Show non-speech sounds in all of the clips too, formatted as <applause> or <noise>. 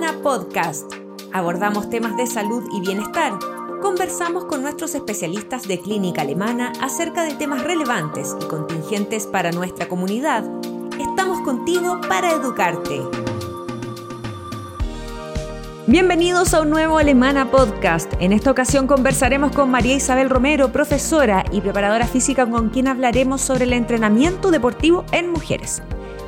Podcast. Abordamos temas de salud y bienestar. Conversamos con nuestros especialistas de clínica alemana acerca de temas relevantes y contingentes para nuestra comunidad. Estamos contigo para educarte. Bienvenidos a un nuevo Alemana Podcast. En esta ocasión conversaremos con María Isabel Romero, profesora y preparadora física con quien hablaremos sobre el entrenamiento deportivo en mujeres.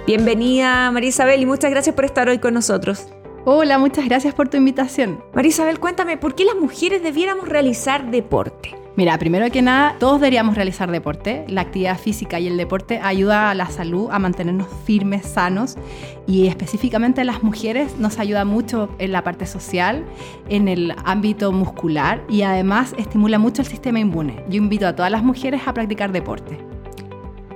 Bienvenida María Isabel y muchas gracias por estar hoy con nosotros. Hola, muchas gracias por tu invitación. María Isabel, cuéntame, ¿por qué las mujeres debiéramos realizar deporte? Mira, primero que nada, todos deberíamos realizar deporte. La actividad física y el deporte ayuda a la salud, a mantenernos firmes, sanos y específicamente las mujeres nos ayuda mucho en la parte social, en el ámbito muscular y además estimula mucho el sistema inmune. Yo invito a todas las mujeres a practicar deporte.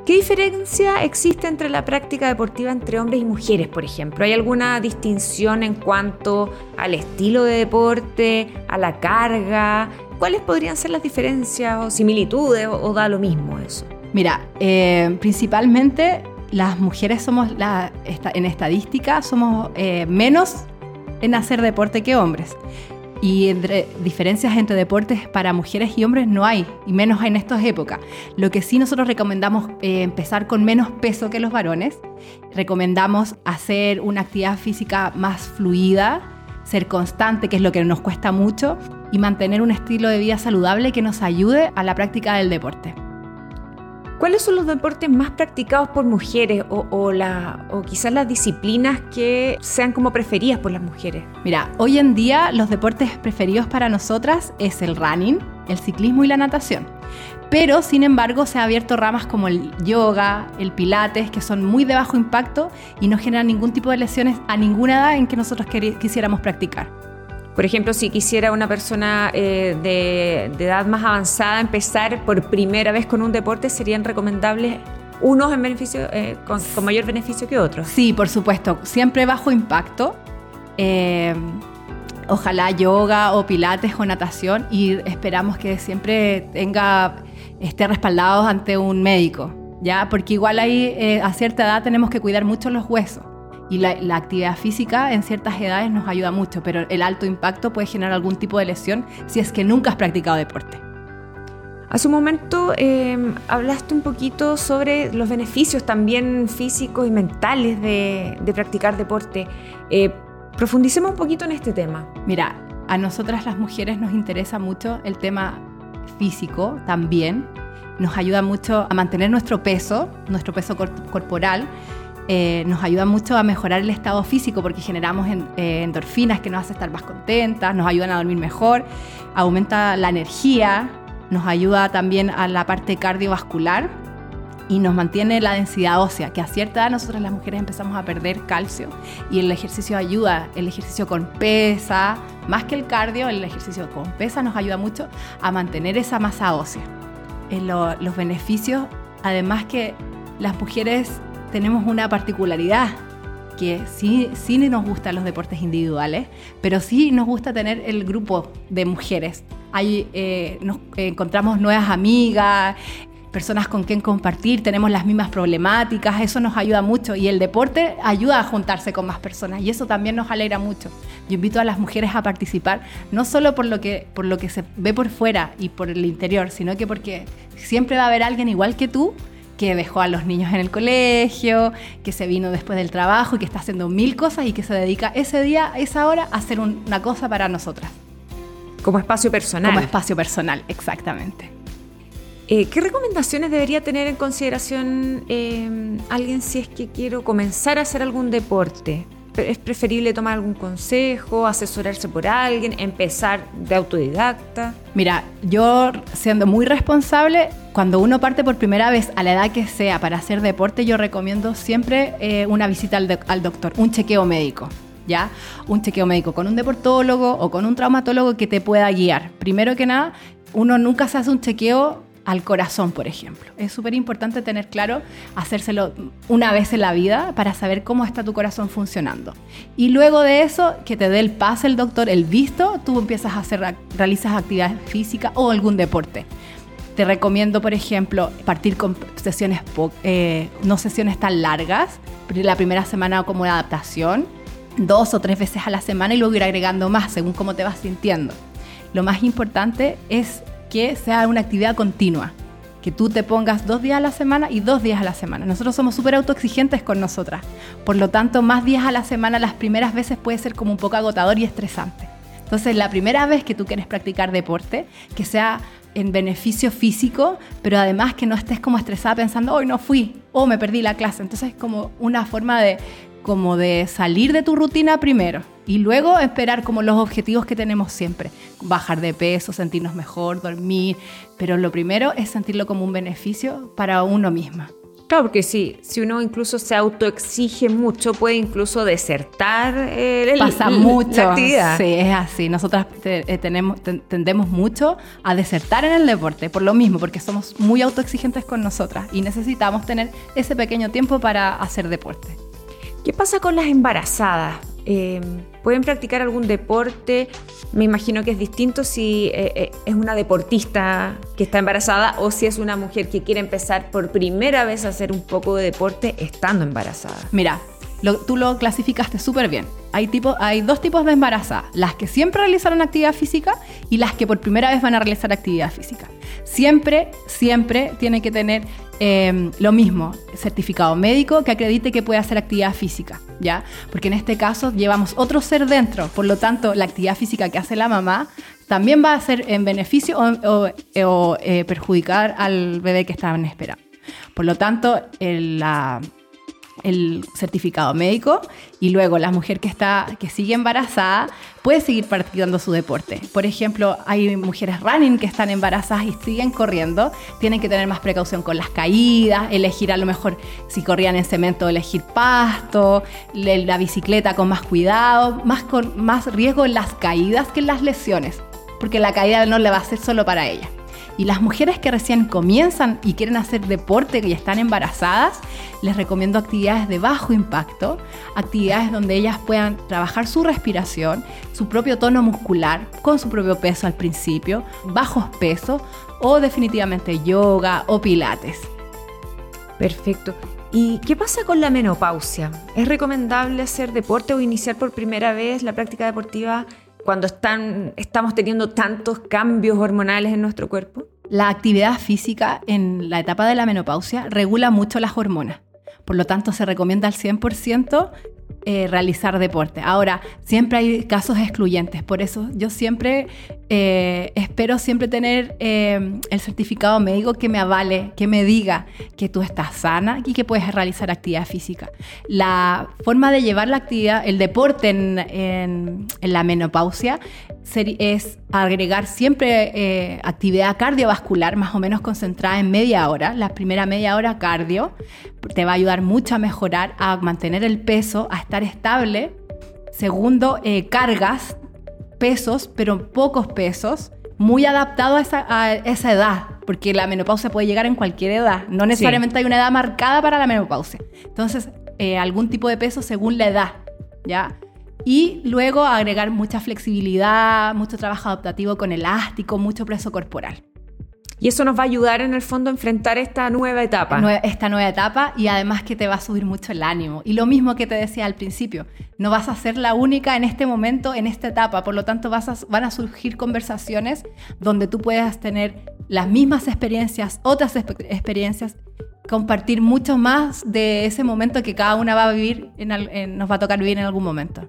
¿Qué diferencia existe entre la práctica deportiva entre hombres y mujeres, por ejemplo? ¿Hay alguna distinción en cuanto al estilo de deporte, a la carga? ¿Cuáles podrían ser las diferencias o similitudes o, da lo mismo eso? Mira, eh, principalmente las mujeres somos, en estadística, somos eh, menos en hacer deporte que hombres. Y entre, diferencias entre deportes para mujeres y hombres no hay, y menos en estas épocas. Lo que sí nosotros recomendamos eh, empezar con menos peso que los varones. Recomendamos hacer una actividad física más fluida, ser constante, que es lo que nos cuesta mucho, y mantener un estilo de vida saludable que nos ayude a la práctica del deporte. ¿Cuáles son los deportes más practicados por mujeres o, la, o quizás las disciplinas que sean como preferidas por las mujeres? Mira, hoy en día los deportes preferidos para nosotras es el running, el ciclismo y la natación. Pero, sin embargo, se han abierto ramas como el yoga, el pilates, que son muy de bajo impacto y no generan ningún tipo de lesiones a ninguna edad en que nosotros quisiéramos practicar. Por ejemplo, si quisiera una persona eh, de, edad más avanzada empezar por primera vez con un deporte, ¿serían recomendables unos en beneficio, eh, con, mayor beneficio que otros? Sí, por supuesto. Siempre bajo impacto. Eh, ojalá yoga o pilates o natación y esperamos que siempre tenga, esté respaldado ante un médico, ¿ya? Porque igual ahí a cierta edad tenemos que cuidar mucho los huesos. Y la, actividad física en ciertas edades nos ayuda mucho, pero el alto impacto puede generar algún tipo de lesión si es que nunca has practicado deporte. Hace un momento em, hablaste un poquito sobre los beneficios también físicos y mentales de, practicar deporte. Eh, profundicemos un poquito en este tema. Mira, a nosotras las mujeres nos interesa mucho el tema físico también. Nos ayuda mucho a mantener nuestro peso, nuestro peso corporal eh, nos ayuda mucho a mejorar el estado físico porque generamos eh, endorfinas que nos hacen estar más contentas, nos ayudan a dormir mejor, aumenta la energía, nos ayuda también a la parte cardiovascular y nos mantiene la densidad ósea, que a cierta edad nosotros las mujeres empezamos a perder calcio y el ejercicio ayuda, el ejercicio con pesa, más que el cardio, el ejercicio con pesa nos ayuda mucho a mantener esa masa ósea. En los beneficios, además que las mujeres tenemos una particularidad que sí, sí nos gustan los deportes individuales, pero sí nos gusta tener el grupo de mujeres. Ahí eh, nos encontramos nuevas amigas, personas con quien compartir, tenemos las mismas problemáticas, eso nos ayuda mucho y el deporte ayuda a juntarse con más personas y eso también nos alegra mucho. Yo invito a las mujeres a participar, no solo por lo que, por lo que se ve por fuera y por el interior, sino que porque siempre va a haber alguien igual que tú que dejó a los niños en el colegio, que se vino después del trabajo y que está haciendo mil cosas y que se dedica ese día, esa hora, a hacer una cosa para nosotras. Como espacio personal. Como espacio personal, exactamente. Eh, ¿Qué recomendaciones debería tener en consideración eh, alguien si es que quiero comenzar a hacer algún deporte? ¿Es preferible tomar algún consejo, asesorarse por alguien, empezar de autodidacta? Mira, yo siendo muy responsable, cuando uno parte por primera vez a la edad que sea para hacer deporte, yo recomiendo siempre eh, una visita al, al doctor, un chequeo médico. ¿ya? Un chequeo médico con un deportólogo o con un traumatólogo que te pueda guiar. Primero que nada, uno nunca se hace un chequeo al corazón, por ejemplo. Es súper importante tener claro, hacérselo una vez en la vida para saber cómo está tu corazón funcionando. Y luego de eso, que te dé el pase el doctor, el visto, tú empiezas a hacer, realizas actividades físicas o algún deporte. Te recomiendo, por ejemplo, partir con sesiones, eh, no sesiones tan largas, la primera semana como de adaptación, dos o tres veces a la semana y luego ir agregando más según cómo te vas sintiendo. Lo más importante es que sea una actividad continua, que tú te pongas dos días a la semana y dos días a la semana. Nosotros somos súper autoexigentes con nosotras, por lo tanto más días a la semana las primeras veces puede ser como un poco agotador y estresante. Entonces la primera vez que tú quieres practicar deporte, que sea en beneficio físico, pero además que no estés como estresada pensando, hoy no fui, o me perdí la clase. Entonces es como una forma de como de salir de tu rutina primero y luego esperar como los objetivos que tenemos siempre, bajar de peso, sentirnos mejor, dormir, pero lo primero es sentirlo como un beneficio para uno misma. Claro, porque si, si uno incluso se autoexige mucho, puede incluso desertar eh, el, Pasa <laughs> mucho. Sí, es así. Nosotras eh, tenemos, tendemos mucho a desertar en el deporte, por lo mismo, porque somos muy autoexigentes con nosotras y necesitamos tener ese pequeño tiempo para hacer deporte. ¿Qué pasa con las embarazadas? Eh, ¿Pueden practicar algún deporte? Me imagino que es distinto si eh, eh, es una deportista que está embarazada o si es una mujer que quiere empezar por primera vez a hacer un poco de deporte estando embarazada. Mira, tú lo clasificaste súper bien. Hay, hay dos tipos de embarazadas, las que siempre realizaron actividad física y las que por primera vez van a realizar actividad física. Siempre, siempre tiene que tener Em, lo mismo, certificado médico que acredite que puede hacer actividad física, ¿ya? Porque en este caso llevamos otro ser dentro, por lo tanto, la actividad física que hace la mamá también va a ser en beneficio o, eh, perjudicar al bebé que estaban esperando. Por lo tanto, la el certificado médico y luego la mujer que está que sigue embarazada puede seguir practicando su deporte. Por ejemplo, hay mujeres running que están embarazadas y siguen corriendo, tienen que tener más precaución con las caídas, elegir a lo mejor si corrían en cemento, elegir pasto, la bicicleta con más cuidado, más con más riesgo en las caídas que en las lesiones, porque la caída no le va a ser solo para ella. Y las mujeres que recién comienzan y quieren hacer deporte y están embarazadas, les recomiendo actividades de bajo impacto, actividades donde ellas puedan trabajar su respiración, su propio tono muscular, con su propio peso al principio, bajos pesos o definitivamente yoga o pilates. Perfecto. ¿Y qué pasa con la menopausia? ¿Es recomendable hacer deporte o iniciar por primera vez la práctica deportiva cuando están, estamos teniendo tantos cambios hormonales en nuestro cuerpo? La actividad física en la etapa de la menopausia regula mucho las hormonas. Por lo tanto, se recomienda al 100% eh, realizar deporte. Ahora, siempre hay casos excluyentes, por eso yo siempre eh, espero siempre tener eh, el certificado médico que me avale, que me diga que tú estás sana y que puedes realizar actividad física. La forma de llevar la actividad, el deporte en, la menopausia es agregar siempre actividad cardiovascular, más o menos concentrada en media hora. La primera media hora cardio te va a ayudar mucho a mejorar, a mantener el peso, a estar estable. Segundo, eh, cargas, pesos, pero pocos pesos, muy adaptado a esa, edad, porque la menopausia puede llegar en cualquier edad. No necesariamente hay una edad marcada para la menopausia. Entonces, eh, algún tipo de peso según la edad, ¿ya? Y luego agregar mucha flexibilidad, mucho trabajo adaptativo con elástico, mucho peso corporal. Y eso nos va a ayudar en el fondo a enfrentar esta nueva etapa. esta nueva etapa y además que te va a subir mucho el ánimo. Y lo mismo que te decía al principio, no vas a ser la única en este momento, en esta etapa. Por lo tanto, vas van a surgir conversaciones donde tú puedas tener las mismas experiencias, otras experiencias, compartir mucho más de ese momento que cada una va a vivir, nos va a tocar vivir en algún momento.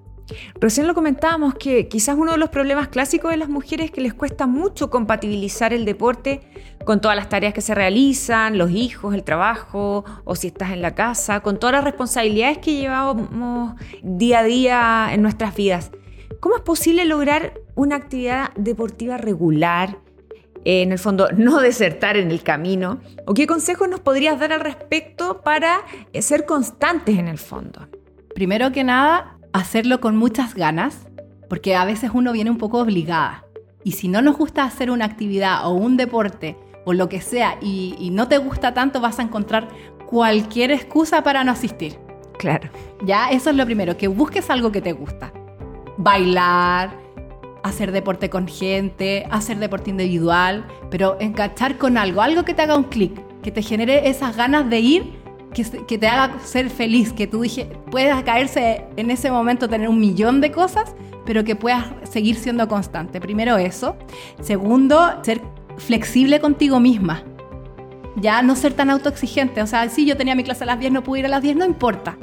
Recién lo comentábamos que quizás uno de los problemas clásicos de las mujeres es que les cuesta mucho compatibilizar el deporte con todas las tareas que se realizan, los hijos, el trabajo, o si estás en la casa, con todas las responsabilidades que llevamos día a día en nuestras vidas. ¿Cómo es posible lograr una actividad deportiva regular? en el fondo, <laughs> no desertar en el camino? ¿O qué consejos nos podrías dar al respecto para ser constantes en el fondo? Primero que nada, hacerlo con muchas ganas, porque a veces uno viene un poco obligada. Y si no nos gusta hacer una actividad o un deporte o lo que sea y, no te gusta tanto, vas a encontrar cualquier excusa para no asistir. Claro. Ya, eso es lo primero, que busques algo que te gusta. Bailar, hacer deporte con gente, hacer deporte individual, pero encachar con algo, algo que te haga un clic, que te genere esas ganas de ir que, te haga ser feliz, que tú dije, puedas caerse en ese momento, tener un millón de cosas, pero que puedas seguir siendo constante. Primero eso. Segundo, ser flexible contigo misma. Ya no ser tan autoexigente. O sea, si yo tenía mi clase a las 10, no pude ir a las 10, no importa.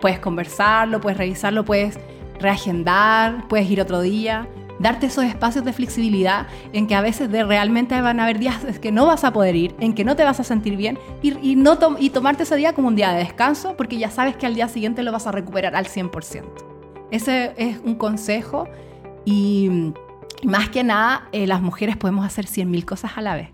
Puedes conversarlo, puedes revisarlo, puedes reagendar, puedes ir otro día darte esos espacios de flexibilidad en que a veces de realmente van a haber días que no vas a poder ir, en que no te vas a sentir bien y, no y tomarte ese día como un día de descanso porque ya sabes que al día siguiente lo vas a recuperar al 100%. Ese es un consejo y más que nada eh, las mujeres podemos hacer 100.000 cosas a la vez.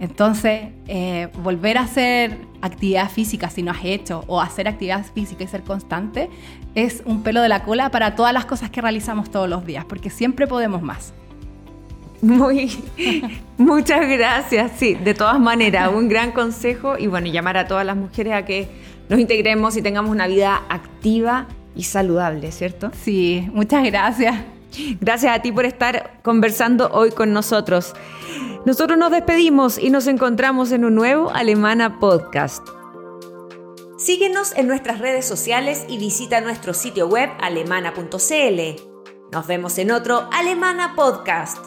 Entonces, eh, volver a hacer actividad física si no has hecho o hacer actividad física y ser constante es un pelo de la cola para todas las cosas que realizamos todos los días, porque siempre podemos más. Muy, <laughs> muchas gracias. Sí, de todas maneras, un gran consejo y bueno, llamar a todas las mujeres a que nos integremos y tengamos una vida activa y saludable, ¿cierto? Sí, muchas gracias. Gracias a ti por estar conversando hoy con nosotros. Nosotros nos despedimos y nos encontramos en un nuevo Alemana Podcast. Síguenos en nuestras redes sociales y visita nuestro sitio web alemana.cl. Nos vemos en otro Alemana Podcast.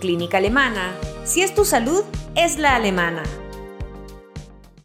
Clínica Alemana. Si es tu salud, es la alemana.